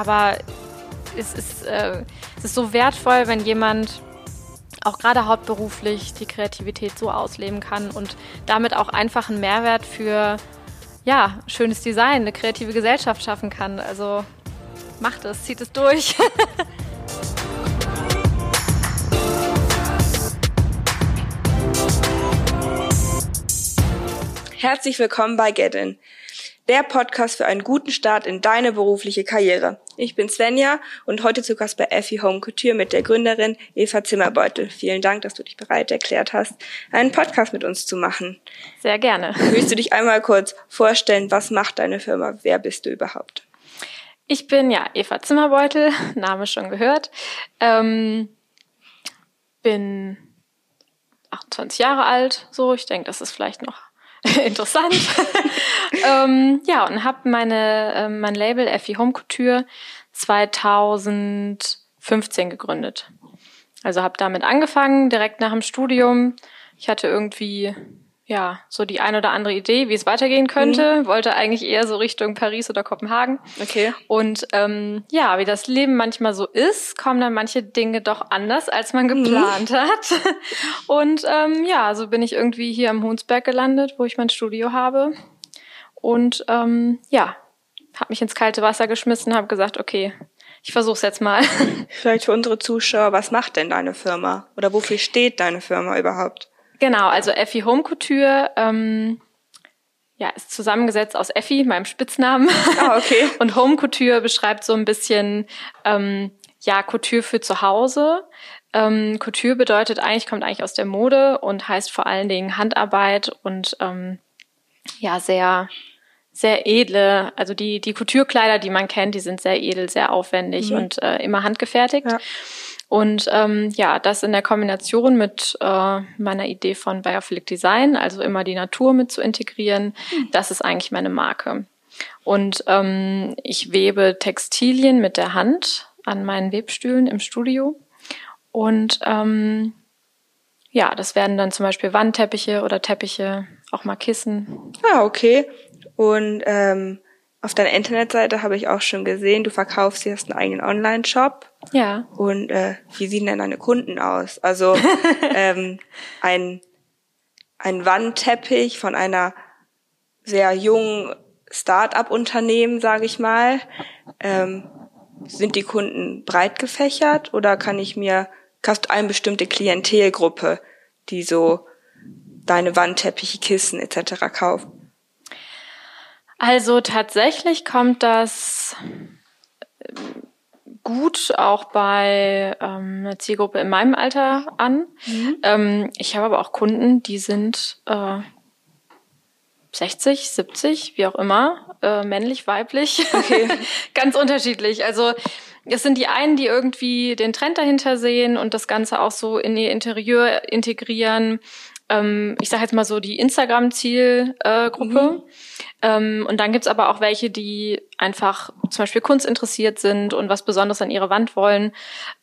aber es ist, äh, es ist so wertvoll, wenn jemand auch gerade hauptberuflich die Kreativität so ausleben kann und damit auch einfach einen Mehrwert für ja, schönes Design, eine kreative Gesellschaft schaffen kann. Also macht es, zieht es durch. Herzlich willkommen bei Get der Podcast für einen guten Start in deine berufliche Karriere. Ich bin Svenja und heute zu Gast bei Effie Home Couture mit der Gründerin Eva Zimmerbeutel. Vielen Dank, dass du dich bereit erklärt hast, einen Podcast mit uns zu machen. Sehr gerne. Willst du dich einmal kurz vorstellen, was macht deine Firma? Wer bist du überhaupt? Ich bin ja Eva Zimmerbeutel, Name schon gehört. Ähm, bin 28 Jahre alt, so. Ich denke, das ist vielleicht noch interessant. ähm, ja, und habe meine äh, mein Label Effie Home Couture 2015 gegründet. Also habe damit angefangen, direkt nach dem Studium. Ich hatte irgendwie ja, so die ein oder andere Idee, wie es weitergehen könnte. Mhm. Wollte eigentlich eher so Richtung Paris oder Kopenhagen. Okay. Und ähm, ja, wie das Leben manchmal so ist, kommen dann manche Dinge doch anders, als man mhm. geplant mhm. hat. Und ähm, ja, so bin ich irgendwie hier am Hunsberg gelandet, wo ich mein Studio habe. Und ähm, ja, habe mich ins kalte Wasser geschmissen, habe gesagt, okay, ich versuch's jetzt mal. Vielleicht für unsere Zuschauer, was macht denn deine Firma? Oder wofür steht deine Firma überhaupt? Genau, also Effi Home Couture ähm, ja, ist zusammengesetzt aus Effi, meinem Spitznamen. Ah, okay. Und Home Couture beschreibt so ein bisschen ähm, ja Couture für zu Hause. Ähm, Couture bedeutet eigentlich, kommt eigentlich aus der Mode und heißt vor allen Dingen Handarbeit und ähm, ja, sehr, sehr edle, also die, die Couture-Kleider, die man kennt, die sind sehr edel, sehr aufwendig mhm. und äh, immer handgefertigt. Ja. Und ähm, ja, das in der Kombination mit äh, meiner Idee von Biophilic Design, also immer die Natur mit zu integrieren, mhm. das ist eigentlich meine Marke. Und ähm, ich webe Textilien mit der Hand an meinen Webstühlen im Studio. Und ähm, ja, das werden dann zum Beispiel Wandteppiche oder Teppiche, auch mal Kissen. Ah, okay. Und ähm, auf deiner Internetseite habe ich auch schon gesehen, du verkaufst jetzt einen eigenen Online-Shop. Ja. Und äh, wie sehen denn deine Kunden aus? Also ähm, ein, ein Wandteppich von einer sehr jungen Start-up-Unternehmen, sage ich mal. Ähm, sind die Kunden breit gefächert oder kann ich mir, kannst du eine bestimmte Klientelgruppe, die so deine Wandteppiche, Kissen etc. kaufen? Also tatsächlich kommt das ähm, gut auch bei ähm, einer Zielgruppe in meinem Alter an. Mhm. Ähm, ich habe aber auch Kunden, die sind äh, 60, 70, wie auch immer, äh, männlich, weiblich, okay. ganz unterschiedlich. Also es sind die einen, die irgendwie den Trend dahinter sehen und das Ganze auch so in ihr Interieur integrieren ähm, ich sage jetzt mal so die Instagram-Zielgruppe. Mhm. Ähm, und dann gibt's aber auch welche, die einfach zum Beispiel Kunst interessiert sind und was Besonderes an ihre Wand wollen.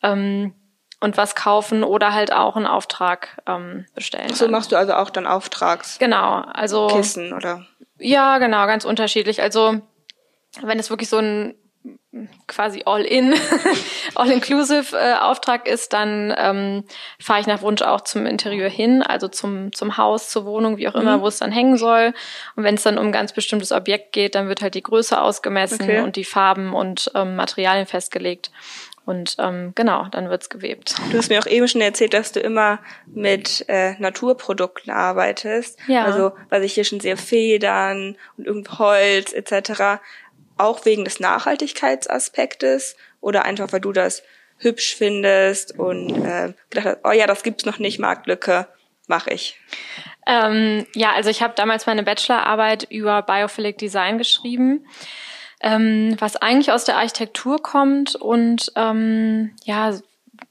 Ähm, und was kaufen oder halt auch einen Auftrag ähm, bestellen. So machst du also auch dann Auftrags. Genau, also Kissen oder? Ja, genau, ganz unterschiedlich. Also wenn es wirklich so ein quasi all-in, all-inclusive äh, Auftrag ist, dann ähm, fahre ich nach Wunsch auch zum Interieur hin, also zum, zum Haus, zur Wohnung, wie auch immer, mhm. wo es dann hängen soll. Und wenn es dann um ein ganz bestimmtes Objekt geht, dann wird halt die Größe ausgemessen okay. und die Farben und ähm, Materialien festgelegt. Und ähm, genau, dann wird's gewebt. Du hast mir auch eben schon erzählt, dass du immer mit äh, Naturprodukten arbeitest. Ja. Also, was ich hier schon sehe, Federn und irgend Holz etc auch wegen des Nachhaltigkeitsaspektes oder einfach, weil du das hübsch findest und äh, gedacht hast, oh ja, das gibt's noch nicht, Marktlücke, mache ich. Ähm, ja, also ich habe damals meine Bachelorarbeit über Biophilic Design geschrieben, ähm, was eigentlich aus der Architektur kommt und ähm, ja,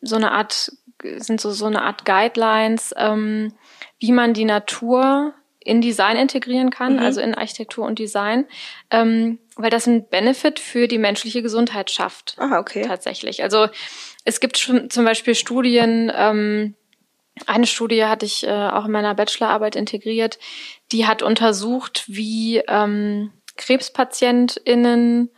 so eine Art sind so so eine Art Guidelines, ähm, wie man die Natur in Design integrieren kann, mhm. also in Architektur und Design, ähm, weil das einen Benefit für die menschliche Gesundheit schafft. Ah, okay. Tatsächlich. Also es gibt schon zum Beispiel Studien, ähm, eine Studie hatte ich äh, auch in meiner Bachelorarbeit integriert, die hat untersucht, wie ähm, KrebspatientInnen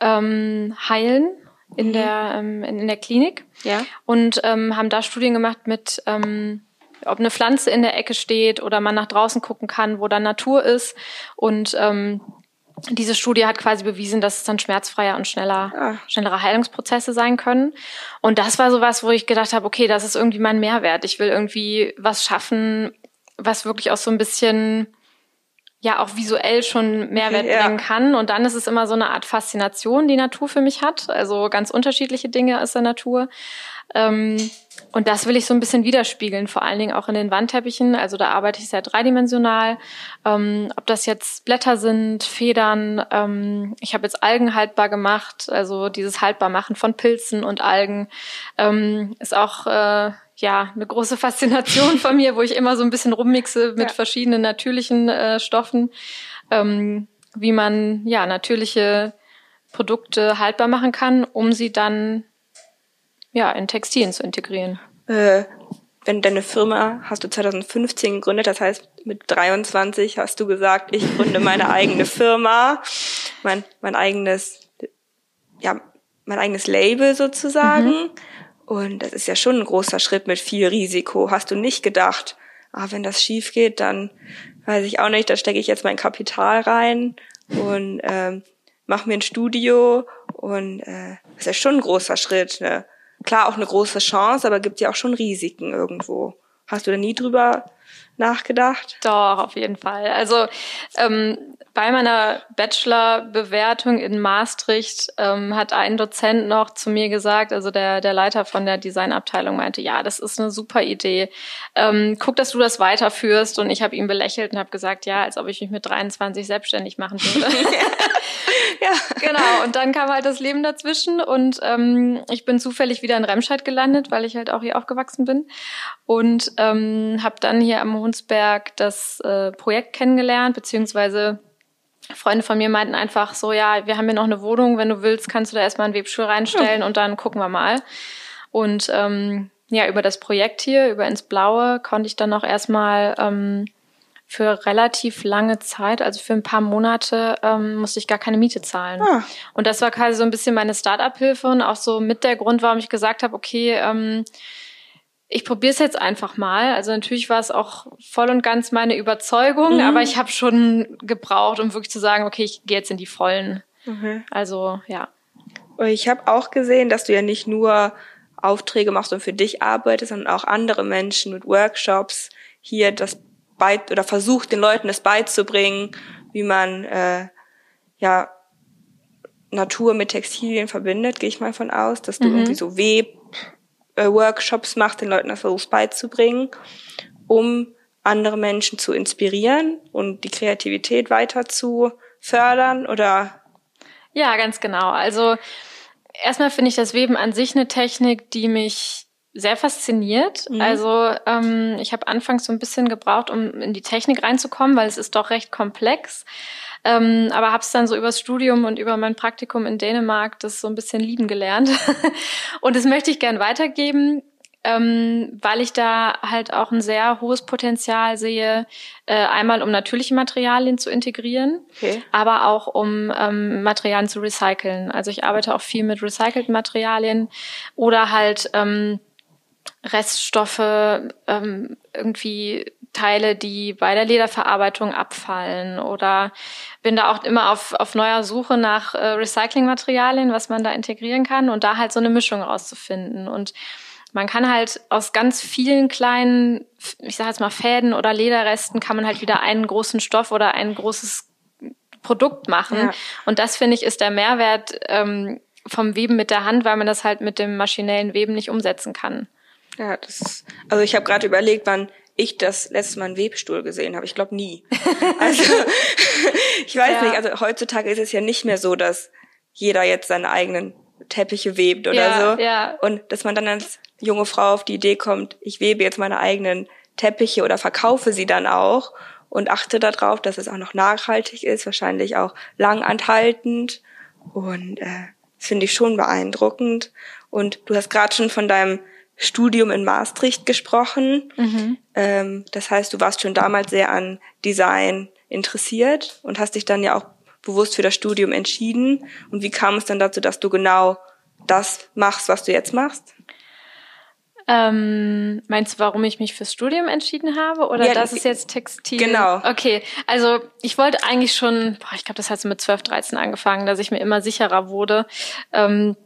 ähm, heilen in mhm. der ähm, in, der Klinik ja. und ähm, haben da Studien gemacht mit ähm, ob eine Pflanze in der Ecke steht oder man nach draußen gucken kann, wo dann Natur ist und ähm, diese Studie hat quasi bewiesen, dass es dann schmerzfreier und schneller, ah. schnellere Heilungsprozesse sein können. Und das war sowas, wo ich gedacht habe, okay, das ist irgendwie mein Mehrwert. Ich will irgendwie was schaffen, was wirklich auch so ein bisschen ja auch visuell schon Mehrwert ja. bringen kann. Und dann ist es immer so eine Art Faszination, die Natur für mich hat. Also ganz unterschiedliche Dinge aus der Natur. Ähm, und das will ich so ein bisschen widerspiegeln, vor allen Dingen auch in den Wandteppichen. Also da arbeite ich sehr dreidimensional. Ähm, ob das jetzt Blätter sind, Federn. Ähm, ich habe jetzt Algen haltbar gemacht. Also dieses Haltbarmachen von Pilzen und Algen ähm, ist auch äh, ja eine große Faszination von mir, wo ich immer so ein bisschen rummixe mit ja. verschiedenen natürlichen äh, Stoffen, ähm, wie man ja natürliche Produkte haltbar machen kann, um sie dann ja, in Textilien zu integrieren. Äh, wenn deine Firma hast du 2015 gegründet, das heißt mit 23 hast du gesagt, ich gründe meine eigene Firma, mein, mein eigenes, ja, mein eigenes Label sozusagen. Mhm. Und das ist ja schon ein großer Schritt mit viel Risiko. Hast du nicht gedacht, ah, wenn das schief geht, dann weiß ich auch nicht, da stecke ich jetzt mein Kapital rein und ähm, mache mir ein Studio und äh, das ist ja schon ein großer Schritt, ne? Klar auch eine große Chance, aber gibt ja auch schon Risiken irgendwo. Hast du da nie drüber nachgedacht? Doch, auf jeden Fall. Also ähm, bei meiner Bachelor-Bewertung in Maastricht ähm, hat ein Dozent noch zu mir gesagt, also der, der Leiter von der Designabteilung meinte, ja, das ist eine super Idee. Ähm, guck, dass du das weiterführst. Und ich habe ihn belächelt und habe gesagt, ja, als ob ich mich mit 23 selbstständig machen würde. ja. Genau. Und dann kam halt das Leben dazwischen und ähm, ich bin zufällig wieder in Remscheid gelandet, weil ich halt auch hier aufgewachsen bin und ähm, habe dann hier am Hunsberg das äh, Projekt kennengelernt, beziehungsweise Freunde von mir meinten einfach so, ja, wir haben hier noch eine Wohnung, wenn du willst, kannst du da erstmal einen Webstuhl reinstellen ja. und dann gucken wir mal. Und ähm, ja, über das Projekt hier, über ins Blaue, konnte ich dann noch erstmal ähm, für relativ lange Zeit, also für ein paar Monate, ähm, musste ich gar keine Miete zahlen. Ah. Und das war quasi so ein bisschen meine Start-up-Hilfe und auch so mit der Grund, warum ich gesagt habe, okay, ähm, ich probiere es jetzt einfach mal. Also natürlich war es auch voll und ganz meine Überzeugung, mhm. aber ich habe schon gebraucht, um wirklich zu sagen, okay, ich gehe jetzt in die Vollen. Mhm. Also ja. Ich habe auch gesehen, dass du ja nicht nur Aufträge machst und für dich arbeitest, sondern auch andere Menschen mit Workshops hier das bei oder versucht den Leuten das beizubringen, wie man äh, ja Natur mit Textilien verbindet, gehe ich mal von aus, dass du mhm. irgendwie so Web äh, Workshops macht, den Leuten das versucht beizubringen, um andere Menschen zu inspirieren und die Kreativität weiter zu fördern oder? Ja, ganz genau. Also erstmal finde ich das Weben an sich eine Technik, die mich sehr fasziniert. Mhm. Also ähm, ich habe anfangs so ein bisschen gebraucht, um in die Technik reinzukommen, weil es ist doch recht komplex. Ähm, aber habe es dann so übers Studium und über mein Praktikum in Dänemark das so ein bisschen lieben gelernt. und das möchte ich gern weitergeben, ähm, weil ich da halt auch ein sehr hohes Potenzial sehe, äh, einmal um natürliche Materialien zu integrieren, okay. aber auch um ähm, Materialien zu recyceln. Also ich arbeite auch viel mit recycelten Materialien oder halt ähm, Reststoffe ähm, irgendwie Teile, die bei der Lederverarbeitung abfallen oder bin da auch immer auf, auf neuer Suche nach äh, Recyclingmaterialien, was man da integrieren kann und da halt so eine Mischung rauszufinden. Und man kann halt aus ganz vielen kleinen, ich sage jetzt mal Fäden oder Lederresten, kann man halt wieder einen großen Stoff oder ein großes Produkt machen. Ja. Und das finde ich ist der Mehrwert ähm, vom Weben mit der Hand, weil man das halt mit dem maschinellen Weben nicht umsetzen kann. Ja, das ist, also ich habe gerade überlegt, wann ich das letzte Mal einen Webstuhl gesehen habe. Ich glaube nie. Also ich weiß ja. nicht, also heutzutage ist es ja nicht mehr so, dass jeder jetzt seine eigenen Teppiche webt oder ja, so. Ja. Und dass man dann als junge Frau auf die Idee kommt, ich webe jetzt meine eigenen Teppiche oder verkaufe sie dann auch und achte darauf, dass es auch noch nachhaltig ist, wahrscheinlich auch langanhaltend. Und äh, das finde ich schon beeindruckend. Und du hast gerade schon von deinem Studium in Maastricht gesprochen. Mhm. Ähm, das heißt, du warst schon damals sehr an Design interessiert und hast dich dann ja auch bewusst für das Studium entschieden? Und wie kam es dann dazu, dass du genau das machst, was du jetzt machst? Ähm, meinst du, warum ich mich fürs Studium entschieden habe? Oder ja, das ist jetzt Textil? Genau. Okay, also ich wollte eigentlich schon, boah, ich glaube, das hat so mit 12, 13 angefangen, dass ich mir immer sicherer wurde, ähm,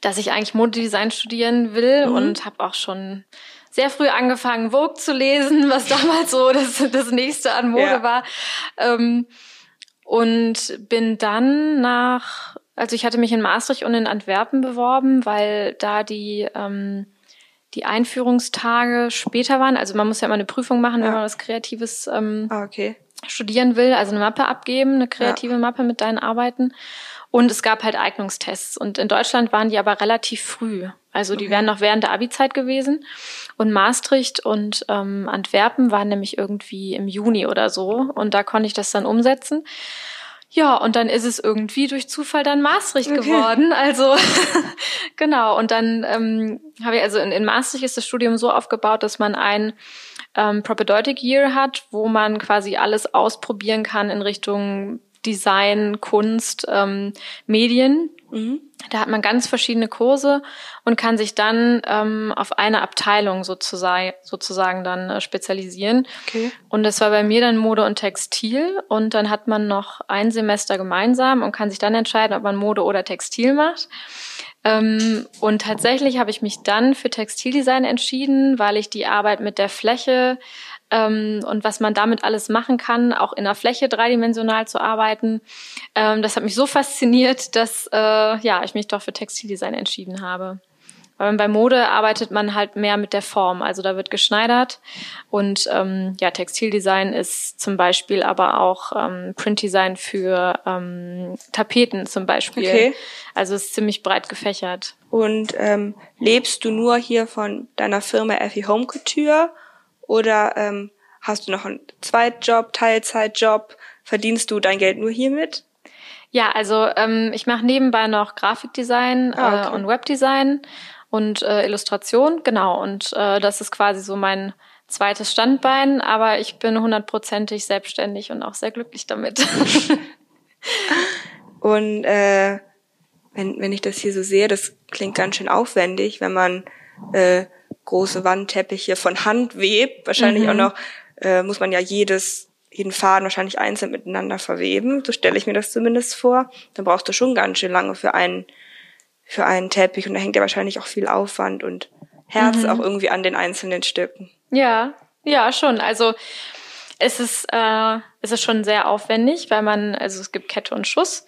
dass ich eigentlich Modedesign studieren will mhm. und habe auch schon sehr früh angefangen, Vogue zu lesen, was damals so das, das nächste an Mode ja. war. Ähm, und bin dann nach, also ich hatte mich in Maastricht und in Antwerpen beworben, weil da die ähm, die Einführungstage später waren. Also man muss ja immer eine Prüfung machen, ja. wenn man was Kreatives ähm, ah, okay. studieren will. Also eine Mappe abgeben, eine kreative ja. Mappe mit deinen Arbeiten. Und es gab halt Eignungstests. Und in Deutschland waren die aber relativ früh. Also die okay. wären noch während der Abi-Zeit gewesen. Und Maastricht und ähm, Antwerpen waren nämlich irgendwie im Juni oder so. Und da konnte ich das dann umsetzen. Ja, und dann ist es irgendwie durch Zufall dann Maastricht okay. geworden. Also genau. Und dann ähm, habe ich, also in, in Maastricht ist das Studium so aufgebaut, dass man ein ähm, Propedeutic Year hat, wo man quasi alles ausprobieren kann in Richtung Design, Kunst, ähm, Medien. Mhm. Da hat man ganz verschiedene Kurse und kann sich dann ähm, auf eine Abteilung sozusagen, sozusagen dann äh, spezialisieren. Okay. Und das war bei mir dann Mode und Textil. Und dann hat man noch ein Semester gemeinsam und kann sich dann entscheiden, ob man Mode oder Textil macht. Ähm, und tatsächlich habe ich mich dann für Textildesign entschieden, weil ich die Arbeit mit der Fläche ähm, und was man damit alles machen kann, auch in der Fläche dreidimensional zu arbeiten. Ähm, das hat mich so fasziniert, dass äh, ja ich mich doch für Textildesign entschieden habe. Weil bei Mode arbeitet man halt mehr mit der Form, also da wird geschneidert und ähm, ja Textildesign ist zum Beispiel aber auch ähm, Printdesign für ähm, Tapeten zum Beispiel. Okay. Also ist ziemlich breit gefächert. Und ähm, lebst du nur hier von deiner Firma Effie Home Couture oder ähm, hast du noch einen Zweitjob, Teilzeitjob? Verdienst du dein Geld nur hiermit? Ja, also ähm, ich mache nebenbei noch Grafikdesign ah, okay. äh, und Webdesign und äh, Illustration, genau. Und äh, das ist quasi so mein zweites Standbein, aber ich bin hundertprozentig selbstständig und auch sehr glücklich damit. und äh, wenn, wenn ich das hier so sehe, das klingt ganz schön aufwendig, wenn man äh, große Wandteppiche von Hand webt. Wahrscheinlich mhm. auch noch, äh, muss man ja jedes, jeden Faden wahrscheinlich einzeln miteinander verweben. So stelle ich mir das zumindest vor. Dann brauchst du schon ganz schön lange für einen, für einen Teppich und da hängt ja wahrscheinlich auch viel Aufwand und Herz mhm. auch irgendwie an den einzelnen Stücken. Ja, ja, schon. Also es ist, äh, es ist schon sehr aufwendig, weil man, also es gibt Kette und Schuss.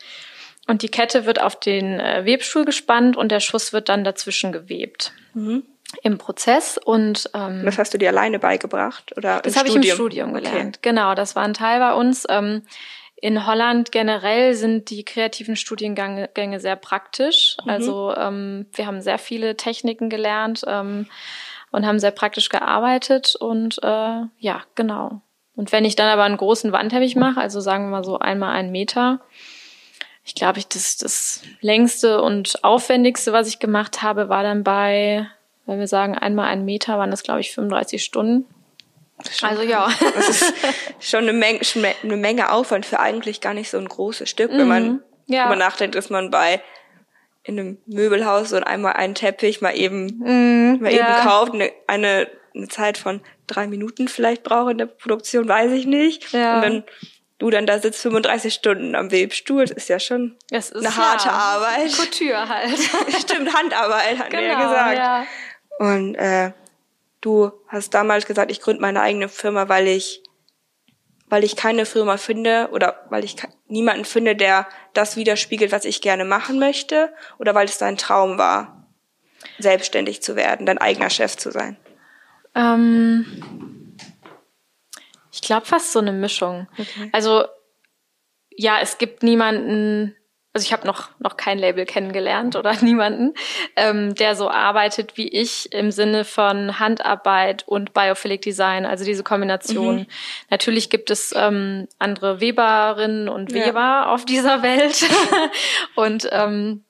Und die Kette wird auf den äh, Webstuhl gespannt und der Schuss wird dann dazwischen gewebt. Mhm im Prozess und ähm, das hast du dir alleine beigebracht oder das habe ich im Studium? Gelernt. Okay. genau das war ein Teil bei uns. Ähm, in Holland generell sind die kreativen Studiengänge sehr praktisch. Mhm. also ähm, wir haben sehr viele Techniken gelernt ähm, und haben sehr praktisch gearbeitet und äh, ja genau. Und wenn ich dann aber einen großen Wandteppich mache also sagen wir mal so einmal einen Meter ich glaube, ich das, das längste und aufwendigste, was ich gemacht habe, war dann bei wenn wir sagen, einmal einen Meter, waren das, glaube ich, 35 Stunden. Also ja. Das ist schon eine Menge, eine Menge Aufwand für eigentlich gar nicht so ein großes Stück, wenn man mhm. ja. darüber nachdenkt, dass man bei in einem Möbelhaus und einmal einen Teppich mal eben mm, mal ja. eben kauft, eine, eine, eine Zeit von drei Minuten vielleicht braucht in der Produktion, weiß ich nicht. Ja. Und wenn du dann da sitzt 35 Stunden am Webstuhl, das ist ja schon ist, eine harte ja, Arbeit. Couture halt. Stimmt, Handarbeit, hat genau, wir ja gesagt. Ja. Und äh, du hast damals gesagt, ich gründe meine eigene Firma, weil ich weil ich keine Firma finde oder weil ich niemanden finde, der das widerspiegelt, was ich gerne machen möchte, oder weil es dein Traum war, selbstständig zu werden, dein eigener Chef zu sein? Ähm, ich glaube fast so eine Mischung. Okay. Also ja, es gibt niemanden, also ich habe noch noch kein Label kennengelernt oder niemanden, ähm, der so arbeitet wie ich im Sinne von Handarbeit und Biophilic Design, also diese Kombination. Mhm. Natürlich gibt es ähm, andere Weberinnen und Weber ja. auf dieser Welt und ähm,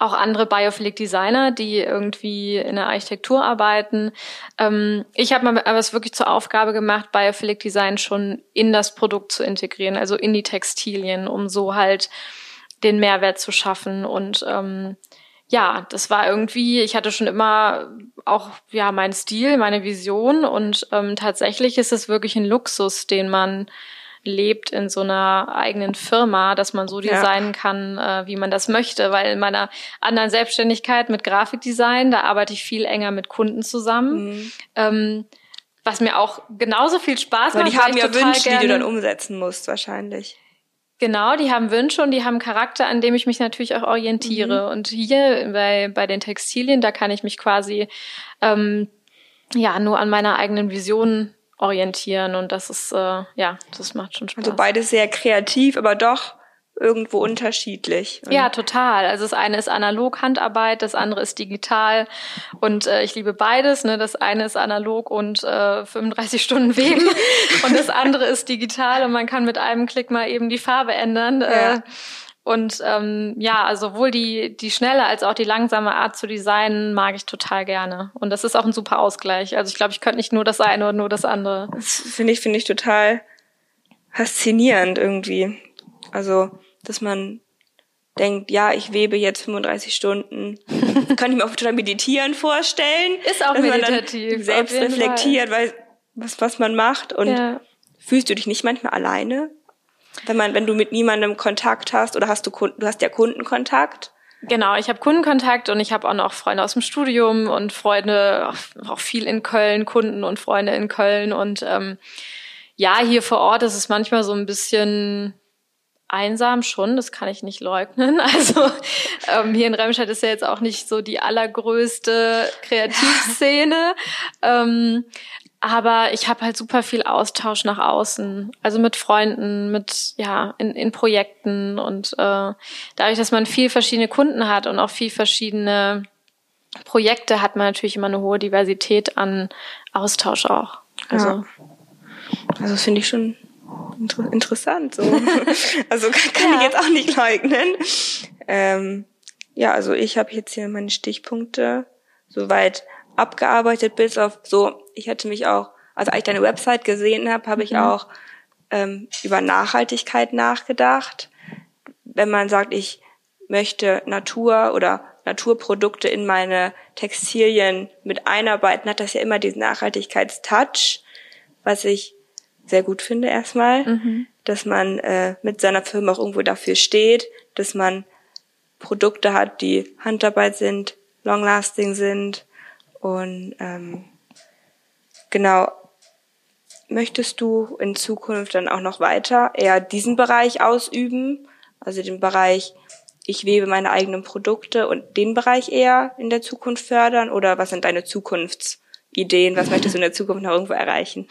auch andere Biophilic Designer, die irgendwie in der Architektur arbeiten. Ähm, ich habe mir aber es wirklich zur Aufgabe gemacht, Biophilic Design schon in das Produkt zu integrieren, also in die Textilien, um so halt den Mehrwert zu schaffen. Und ähm, ja, das war irgendwie, ich hatte schon immer auch ja mein Stil, meine Vision und ähm, tatsächlich ist es wirklich ein Luxus, den man lebt in so einer eigenen Firma, dass man so designen ja. kann, äh, wie man das möchte. Weil in meiner anderen Selbstständigkeit mit Grafikdesign, da arbeite ich viel enger mit Kunden zusammen. Mhm. Ähm, was mir auch genauso viel Spaß macht. Weil die haben ja Wünsche, gerne, die du dann umsetzen musst, wahrscheinlich. Genau, die haben Wünsche und die haben Charakter, an dem ich mich natürlich auch orientiere. Mhm. Und hier bei, bei den Textilien, da kann ich mich quasi ähm, ja nur an meiner eigenen Vision orientieren und das ist, äh, ja, das macht schon Spaß. Also beides sehr kreativ, aber doch irgendwo unterschiedlich. Ja, total. Also das eine ist analog Handarbeit, das andere ist digital und äh, ich liebe beides. Ne? Das eine ist analog und äh, 35 Stunden weben und das andere ist digital und man kann mit einem Klick mal eben die Farbe ändern. Äh, ja. Äh, und ähm, ja, also sowohl die, die schnelle als auch die langsame Art zu designen mag ich total gerne. Und das ist auch ein super Ausgleich. Also ich glaube, ich könnte nicht nur das eine oder nur das andere. Das finde ich, finde ich total faszinierend irgendwie. Also, dass man denkt, ja, ich webe jetzt 35 Stunden. Kann ich mir auch total meditieren vorstellen. Ist auch meditativ. selbst reflektiert, weil was, was man macht. Und ja. fühlst du dich nicht manchmal alleine? Wenn man, wenn du mit niemandem Kontakt hast oder hast du Kunden, du hast ja Kundenkontakt? Genau, ich habe Kundenkontakt und ich habe auch noch Freunde aus dem Studium und Freunde, auch viel in Köln, Kunden und Freunde in Köln. Und ähm, ja, hier vor Ort ist es manchmal so ein bisschen einsam schon, das kann ich nicht leugnen. Also ähm, hier in Remscheid ist ja jetzt auch nicht so die allergrößte Kreativszene. ähm, aber ich habe halt super viel Austausch nach außen, also mit Freunden, mit ja in, in Projekten und äh, dadurch, dass man viel verschiedene Kunden hat und auch viel verschiedene Projekte, hat man natürlich immer eine hohe Diversität an Austausch auch. Also, ja. also finde ich schon inter interessant. So, also kann, kann ja. ich jetzt auch nicht leugnen. Ähm, ja, also ich habe jetzt hier meine Stichpunkte soweit abgearbeitet, bis auf so, ich hätte mich auch, also als ich deine Website gesehen habe, habe ich mhm. auch ähm, über Nachhaltigkeit nachgedacht. Wenn man sagt, ich möchte Natur oder Naturprodukte in meine Textilien mit einarbeiten, hat das ja immer diesen Nachhaltigkeitstouch, was ich sehr gut finde erstmal, mhm. dass man äh, mit seiner Firma auch irgendwo dafür steht, dass man Produkte hat, die Handarbeit sind, long-lasting sind, und ähm, genau, möchtest du in Zukunft dann auch noch weiter eher diesen Bereich ausüben, also den Bereich, ich webe meine eigenen Produkte und den Bereich eher in der Zukunft fördern? Oder was sind deine Zukunftsideen? Was möchtest du in der Zukunft noch irgendwo erreichen?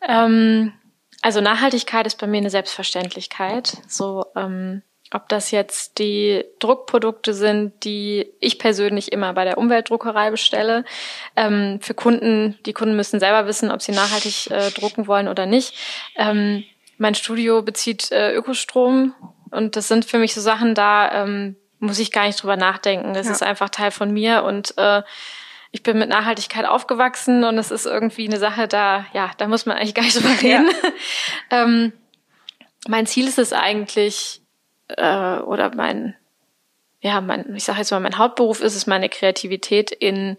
Ähm, also Nachhaltigkeit ist bei mir eine Selbstverständlichkeit. So ähm, ob das jetzt die Druckprodukte sind, die ich persönlich immer bei der Umweltdruckerei bestelle. Ähm, für Kunden, die Kunden müssen selber wissen, ob sie nachhaltig äh, drucken wollen oder nicht. Ähm, mein Studio bezieht äh, Ökostrom und das sind für mich so Sachen, da ähm, muss ich gar nicht drüber nachdenken. Das ja. ist einfach Teil von mir und äh, ich bin mit Nachhaltigkeit aufgewachsen und es ist irgendwie eine Sache, da, ja, da muss man eigentlich gar nicht drüber reden. Ja. ähm, mein Ziel ist es eigentlich, äh, oder mein, ja, mein, ich sage jetzt mal, mein Hauptberuf ist es, meine Kreativität in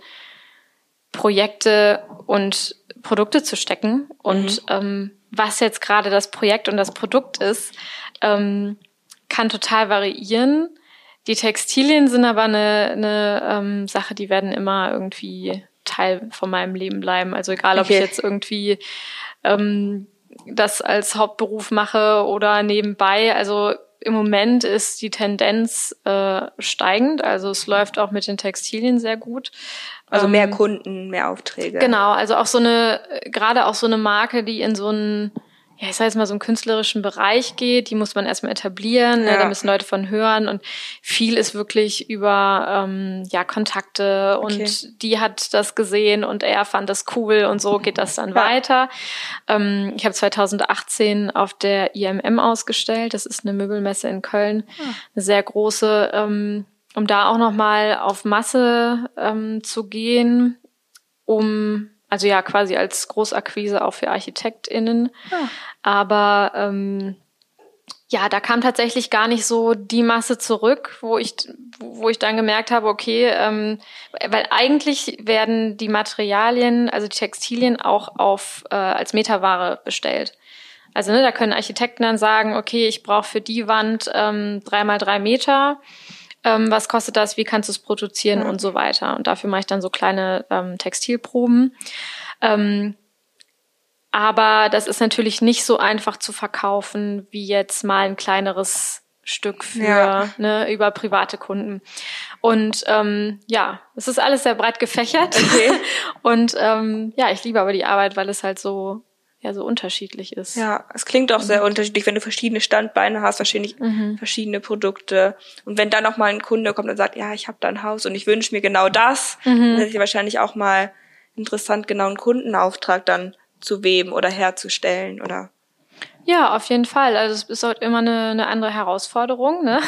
Projekte und Produkte zu stecken. Und mhm. ähm, was jetzt gerade das Projekt und das Produkt ist, ähm, kann total variieren. Die Textilien sind aber eine, eine ähm, Sache, die werden immer irgendwie Teil von meinem Leben bleiben. Also egal, ob okay. ich jetzt irgendwie ähm, das als Hauptberuf mache oder nebenbei. Also im Moment ist die Tendenz äh, steigend. Also es läuft auch mit den Textilien sehr gut. Also mehr ähm, Kunden, mehr Aufträge. Genau, also auch so eine, gerade auch so eine Marke, die in so einen ja, ich sag jetzt mal, so einen künstlerischen Bereich geht, die muss man erstmal etablieren, ja. ne, da müssen Leute von hören und viel ist wirklich über ähm, ja, Kontakte und okay. die hat das gesehen und er fand das cool und so geht das dann ja. weiter. Ähm, ich habe 2018 auf der IMM ausgestellt, das ist eine Möbelmesse in Köln, ja. Ah. eine sehr große ähm, um da auch nochmal auf Masse ähm, zu gehen, um also ja quasi als Großakquise auch für ArchitektInnen. Ja. Ah. Aber ähm, ja, da kam tatsächlich gar nicht so die Masse zurück, wo ich, wo ich dann gemerkt habe, okay, ähm, weil eigentlich werden die Materialien, also die Textilien auch auf äh, als Metaware bestellt. Also ne, da können Architekten dann sagen, okay, ich brauche für die Wand ähm, drei mal drei Meter. Ähm, was kostet das? Wie kannst du es produzieren ja. und so weiter? Und dafür mache ich dann so kleine ähm, Textilproben. Ähm, aber das ist natürlich nicht so einfach zu verkaufen wie jetzt mal ein kleineres Stück für ja. ne, über private Kunden. Und ähm, ja, es ist alles sehr breit gefächert. Okay. Und ähm, ja, ich liebe aber die Arbeit, weil es halt so ja so unterschiedlich ist. Ja, es klingt auch sehr mhm. unterschiedlich, wenn du verschiedene Standbeine hast, wahrscheinlich mhm. verschiedene Produkte. Und wenn dann noch mal ein Kunde kommt und sagt, ja, ich habe da ein Haus und ich wünsche mir genau das, mhm. dann ist es wahrscheinlich auch mal interessant, genau einen Kundenauftrag dann zu weben oder herzustellen oder ja, auf jeden Fall. Also es ist halt immer eine, eine andere Herausforderung, ne?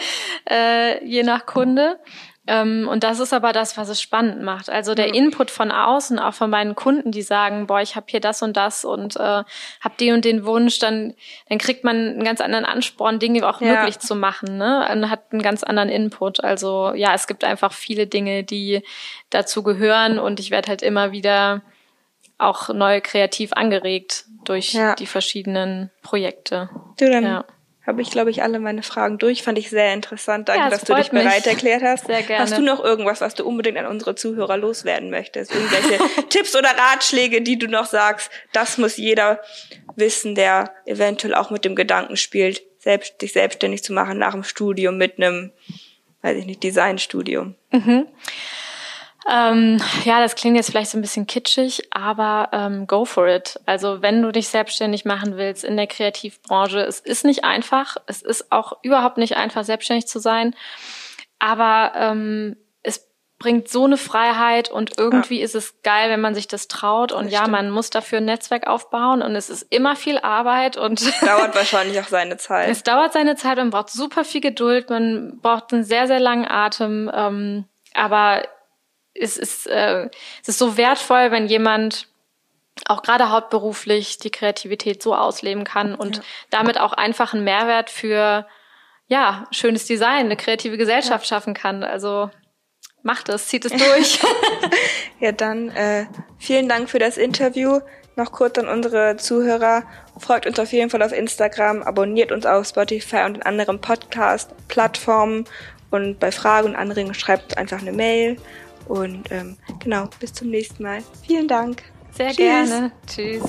äh, je nach Kunde. Ähm, und das ist aber das, was es spannend macht. Also der Input von außen, auch von meinen Kunden, die sagen, boah, ich habe hier das und das und äh, habe den und den Wunsch, dann, dann kriegt man einen ganz anderen Ansporn, Dinge auch ja. möglich zu machen, ne? Und hat einen ganz anderen Input. Also ja, es gibt einfach viele Dinge, die dazu gehören und ich werde halt immer wieder auch neu kreativ angeregt durch ja. die verschiedenen Projekte. Du, dann ja. Habe ich, glaube ich, alle meine Fragen durch. Fand ich sehr interessant. Danke, ja, das dass du dich bereit erklärt hast. Sehr gerne. Hast du noch irgendwas, was du unbedingt an unsere Zuhörer loswerden möchtest? Irgendwelche Tipps oder Ratschläge, die du noch sagst, das muss jeder wissen, der eventuell auch mit dem Gedanken spielt, selbst, sich selbstständig zu machen nach dem Studium mit einem, weiß ich nicht, Designstudium. Mhm. Ähm, ja, das klingt jetzt vielleicht so ein bisschen kitschig, aber ähm, go for it. Also wenn du dich selbstständig machen willst in der Kreativbranche, es ist nicht einfach, es ist auch überhaupt nicht einfach, selbstständig zu sein, aber ähm, es bringt so eine Freiheit und irgendwie ja. ist es geil, wenn man sich das traut und das ja, stimmt. man muss dafür ein Netzwerk aufbauen und es ist immer viel Arbeit und dauert wahrscheinlich auch seine Zeit. Es dauert seine Zeit, man braucht super viel Geduld, man braucht einen sehr, sehr langen Atem, ähm, aber es ist, äh, es ist so wertvoll, wenn jemand auch gerade hauptberuflich die Kreativität so ausleben kann und ja. damit auch einfach einen Mehrwert für ja schönes Design, eine kreative Gesellschaft ja. schaffen kann. Also macht es, zieht es durch. ja, dann äh, vielen Dank für das Interview. Noch kurz an unsere Zuhörer. Folgt uns auf jeden Fall auf Instagram, abonniert uns auf Spotify und in anderen Podcast-Plattformen. Und bei Fragen und Anregungen schreibt einfach eine Mail. Und ähm, genau, bis zum nächsten Mal. Vielen Dank. Sehr Tschüss. gerne. Tschüss.